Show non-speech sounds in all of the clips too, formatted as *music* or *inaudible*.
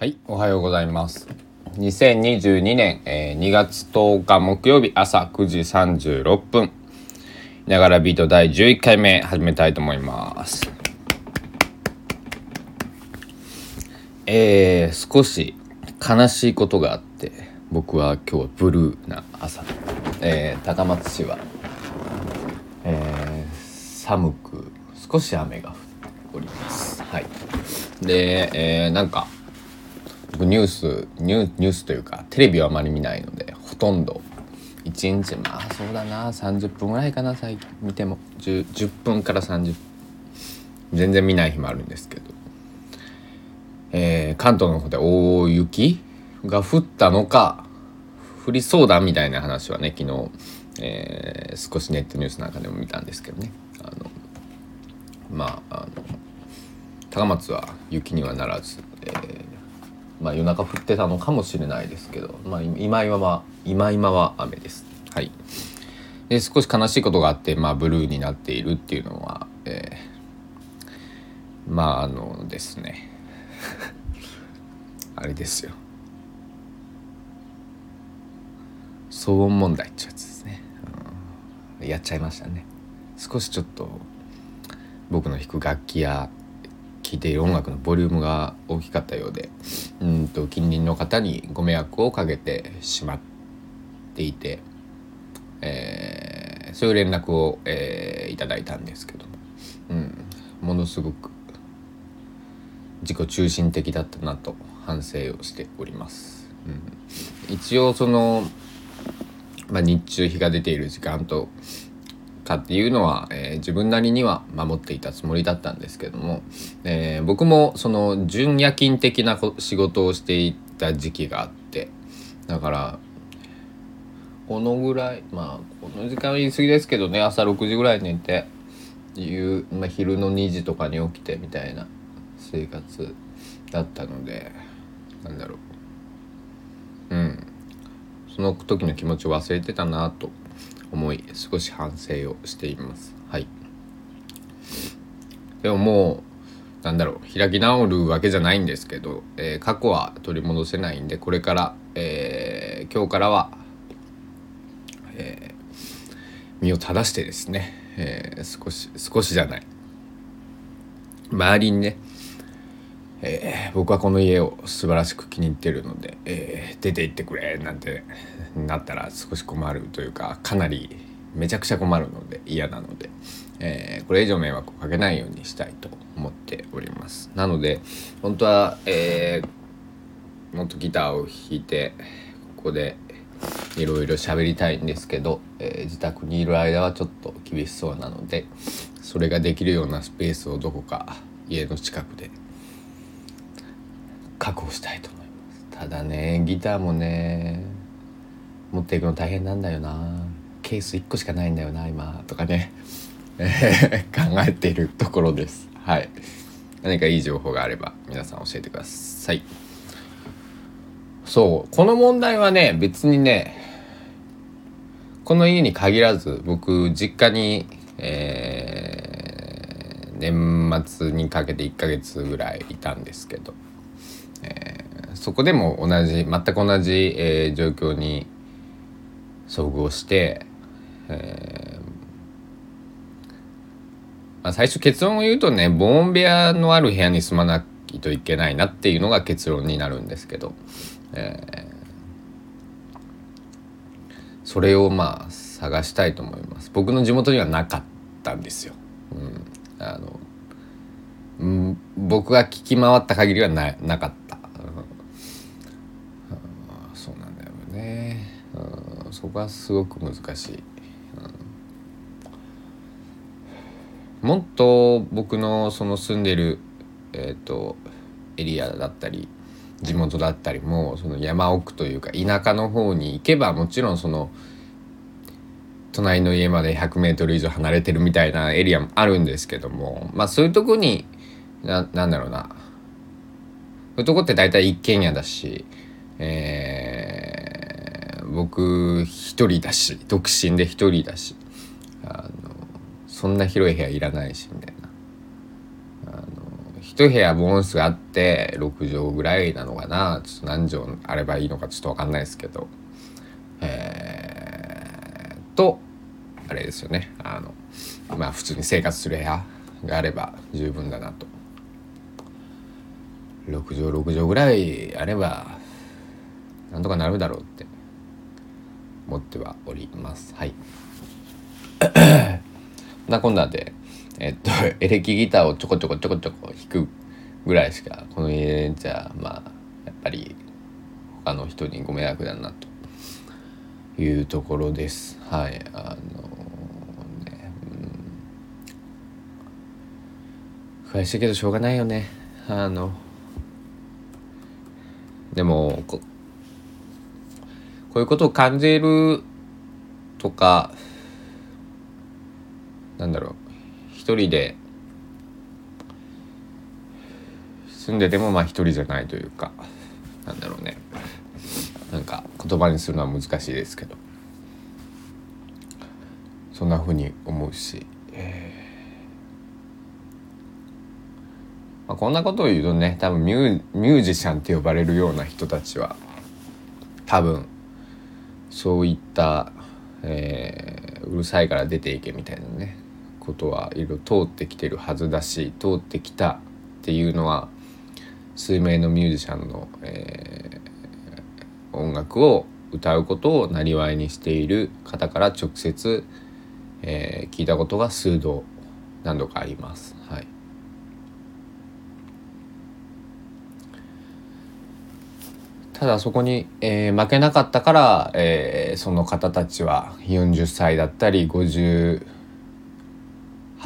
はい、おはようございます。2022年、えー2月10日木曜日朝9時36分。ながらビート第11回目始めたいと思います。えー、少し悲しいことがあって、僕は今日はブルーな朝。えー、高松市は、えー、寒く少し雨が降っております。はい。で、えー、なんか、僕ニュースニュニュースというかテレビはあまり見ないのでほとんど。1日まあそうだな30分ぐらいかな最近見ても。10, 10分から30分全然見ない日もあるんですけど、えー関東の方で大雪が降ったのか降りそうだみたいな話はね昨日、えー少しネットニュースなんかでも見たんですけどね。あのまああの高松は雪にはならず、まあ、夜中降ってたのかもしれないですけど、まあ、今今は今今は雨です。はい、で少し悲しいことがあって、まあ、ブルーになっているっていうのは、えーまああのですね。*laughs* あれですよ。騒音問題ってやつですね、うん。やっちゃいましたね。少しちょっと僕の弾く楽器や聴いている音楽のボリュームが大きかったようでうんと近隣の方にご迷惑をかけてしまっていて、えーそういう連絡を、えーいただいたんですけども、うん、ものすごく自己中心的だったなと反省をしております。うん、一応その、まあ、日中日が出ている時間とかっていうのは、えー自分なりには守っていたつもりだったんですけども、えー僕もその準夜勤的な仕事をしていた時期があってだからこのぐらいまあこの時間は言い過ぎですけどね朝6時ぐらい寝て夕、まあ、昼の2時とかに起きてみたいな生活だったのでなんだろう。うん。その時の気持ちを忘れてたなと。思い少し反省をしています。はい。でももうなんだろう開き直るわけじゃないんですけど、えー過去は取り戻せないんでこれから、えー今日からは、えー身を正してですね、えー少し少しじゃない。周りにねえー僕はこの家を素晴らしく気に入ってるので、えー出て行ってくれなんてなったら少し困るというかかなりめちゃくちゃ困るので嫌なので、えーこれ以上迷惑をかけないようにしたいと思っております。なので本当は、えーもっとギターを弾いてここでいろいろ喋りたいんですけど、えー自宅にいる間はちょっと厳しそうなのでそれができるようなスペースをどこか家の近くで確保したいと思います。ただねギターもね持っていくの大変なんだよな。ケース1個しかないんだよな今。とかね。え *laughs* 考えているところです。はい。何かいい情報があれば皆さん教えてください。そう。この問題はね別にねこの家に限らず僕実家に、えー年末にかけて1ヶ月ぐらいいたんですけど、えーそこでも同じ全く同じ、えー状況に遭遇して、えーまあ、最初結論を言うとね防音部屋のある部屋に住まないといけないなっていうのが結論になるんですけど、えーそれをまあ探したいと思います。僕の地元にはなかったんですよ、うん、あの、僕が聞き回った限りはななかった、うん。うんそうなんだよね、うん、そこはすごく難しい、うん。もっと僕のその住んでるえっ、とエリアだったり地元だったりもその山奥というか田舎の方に行けばもちろんその隣の家まで 100m 以上離れてるみたいなエリアもあるんですけどもまあそういうとこにななんだろうな。そういうとこって大体一軒家だし、えー僕一人だし独身で一人だしあのそんな広い部屋いらないしみたいな。あの一部屋ボーンスがあって6畳ぐらいなのかな。ちょっと何畳あればいいのかちょっと分かんないですけど。えー、とあれですよね。あのまあ普通に生活する部屋があれば十分だなと。6畳6畳ぐらいあればなんとかなるだろうって思ってはおります。はい。*coughs* なこんなでえっとエレキギターをちょこちょこちょこちょこ弾くぐらいしかこの家じゃまあやっぱり他の人にご迷惑だなと。いうところです。はい。あのねうん。悔しいけどしょうがないよね。あのでもここういうことを感じるとかなんだろう。一人で住んでてもまあ一人じゃないというかなんだろうね。なんか言葉にするのは難しいですけど。そんなふうに思うし、えー。まあ、こんなことを言うとね多分ミュージシャンって呼ばれるような人たちは多分そういった、えー、うるさいから出ていけみたいなねことはいろいろ通ってきてるはずだし通ってきたっていうのは数名のミュージシャンの、えー、音楽を歌うことをなりわいにしている方から直接、えー、聞いたことが数度何度かあります。はいただそこに、えー、負けなかったから、えー、その方たちは40歳だったり58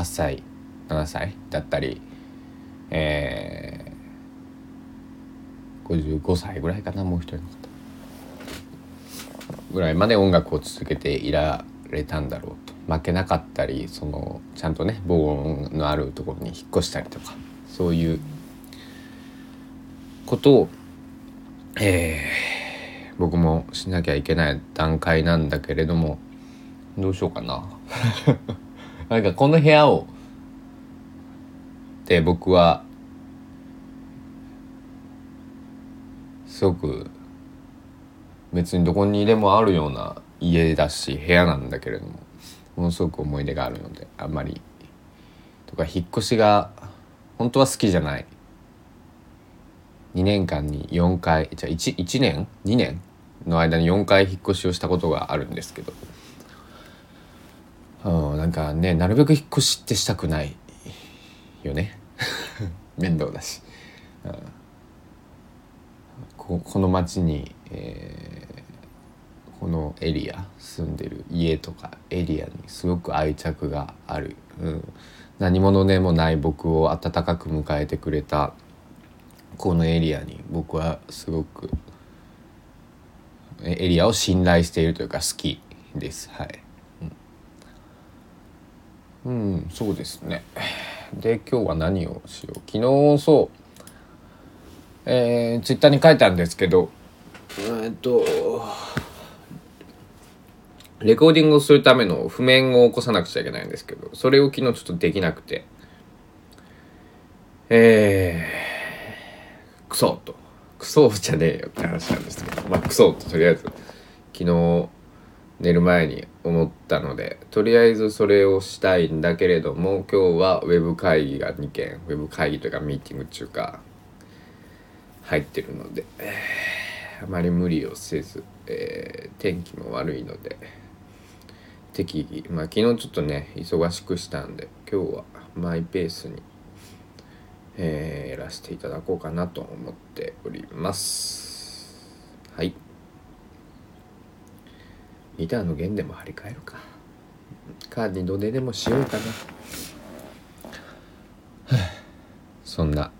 歳7歳だったり、えー、55歳ぐらいかなもう一人の方。ぐらいまで音楽を続けていられたんだろうと。負けなかったりそのちゃんとね防音のあるところに引っ越したりとかそういうことをえー、僕もしなきゃいけない段階なんだけれどもどうしようかな。*laughs* なんかこの部屋をで僕はすごく別にどこにでもあるような家だし部屋なんだけれどもものすごく思い出があるのであんまりとか引っ越しが本当は好きじゃない。2年間に4回じゃあ 1, 1年？2年？の間に4回引っ越しをしたことがあるんですけど、うん、なんかねなるべく引っ越しってしたくないよね。*laughs* 面倒だし、うん、ここの町に、えー、このエリア住んでる家とかエリアにすごく愛着がある、うん、何者でもない僕を温かく迎えてくれたこのエリアに僕はすごくエリアを信頼しているというか好きです。はい、うん、うん、そうですね。で今日は何をしよう。昨日そうえー、ツイッターに書いたんですけどえっとレコーディングをするための譜面を起こさなくちゃいけないんですけどそれを昨日ちょっとできなくて。えークソと。クソじゃねえよって話なんですけど。まあクソととりあえず昨日寝る前に思ったのでとりあえずそれをしたいんだけれども今日はウェブ会議が2件ウェブ会議というかミーティング中か入ってるので、あまり無理をせず、えー、天気も悪いので適宜まあ昨日ちょっとね忙しくしたんで今日はマイペースにえー、やらせていただこうかなと思っております。はい。ギターの弦でも張り替えるか。カーディドででもしようかな。そんな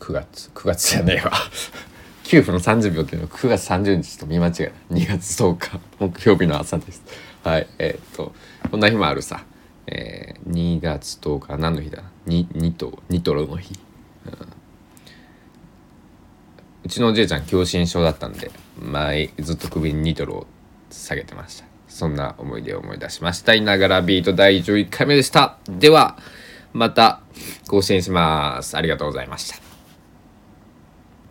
9月9月じゃねえわ。*laughs* 9分30秒っていうのは9月30日と見間違い2月10日木曜日の朝です。はい。えー、っとこんな日もあるさ。えー、2月10日何の日だ？2, 2と2トロの日。うちのおじいちゃん狭心症だったんで前ずっと首にニトロを下げてました。そんな思い出を思い出しましたいながらビート第11回目でした。ではまた更新します。ありがとうございました。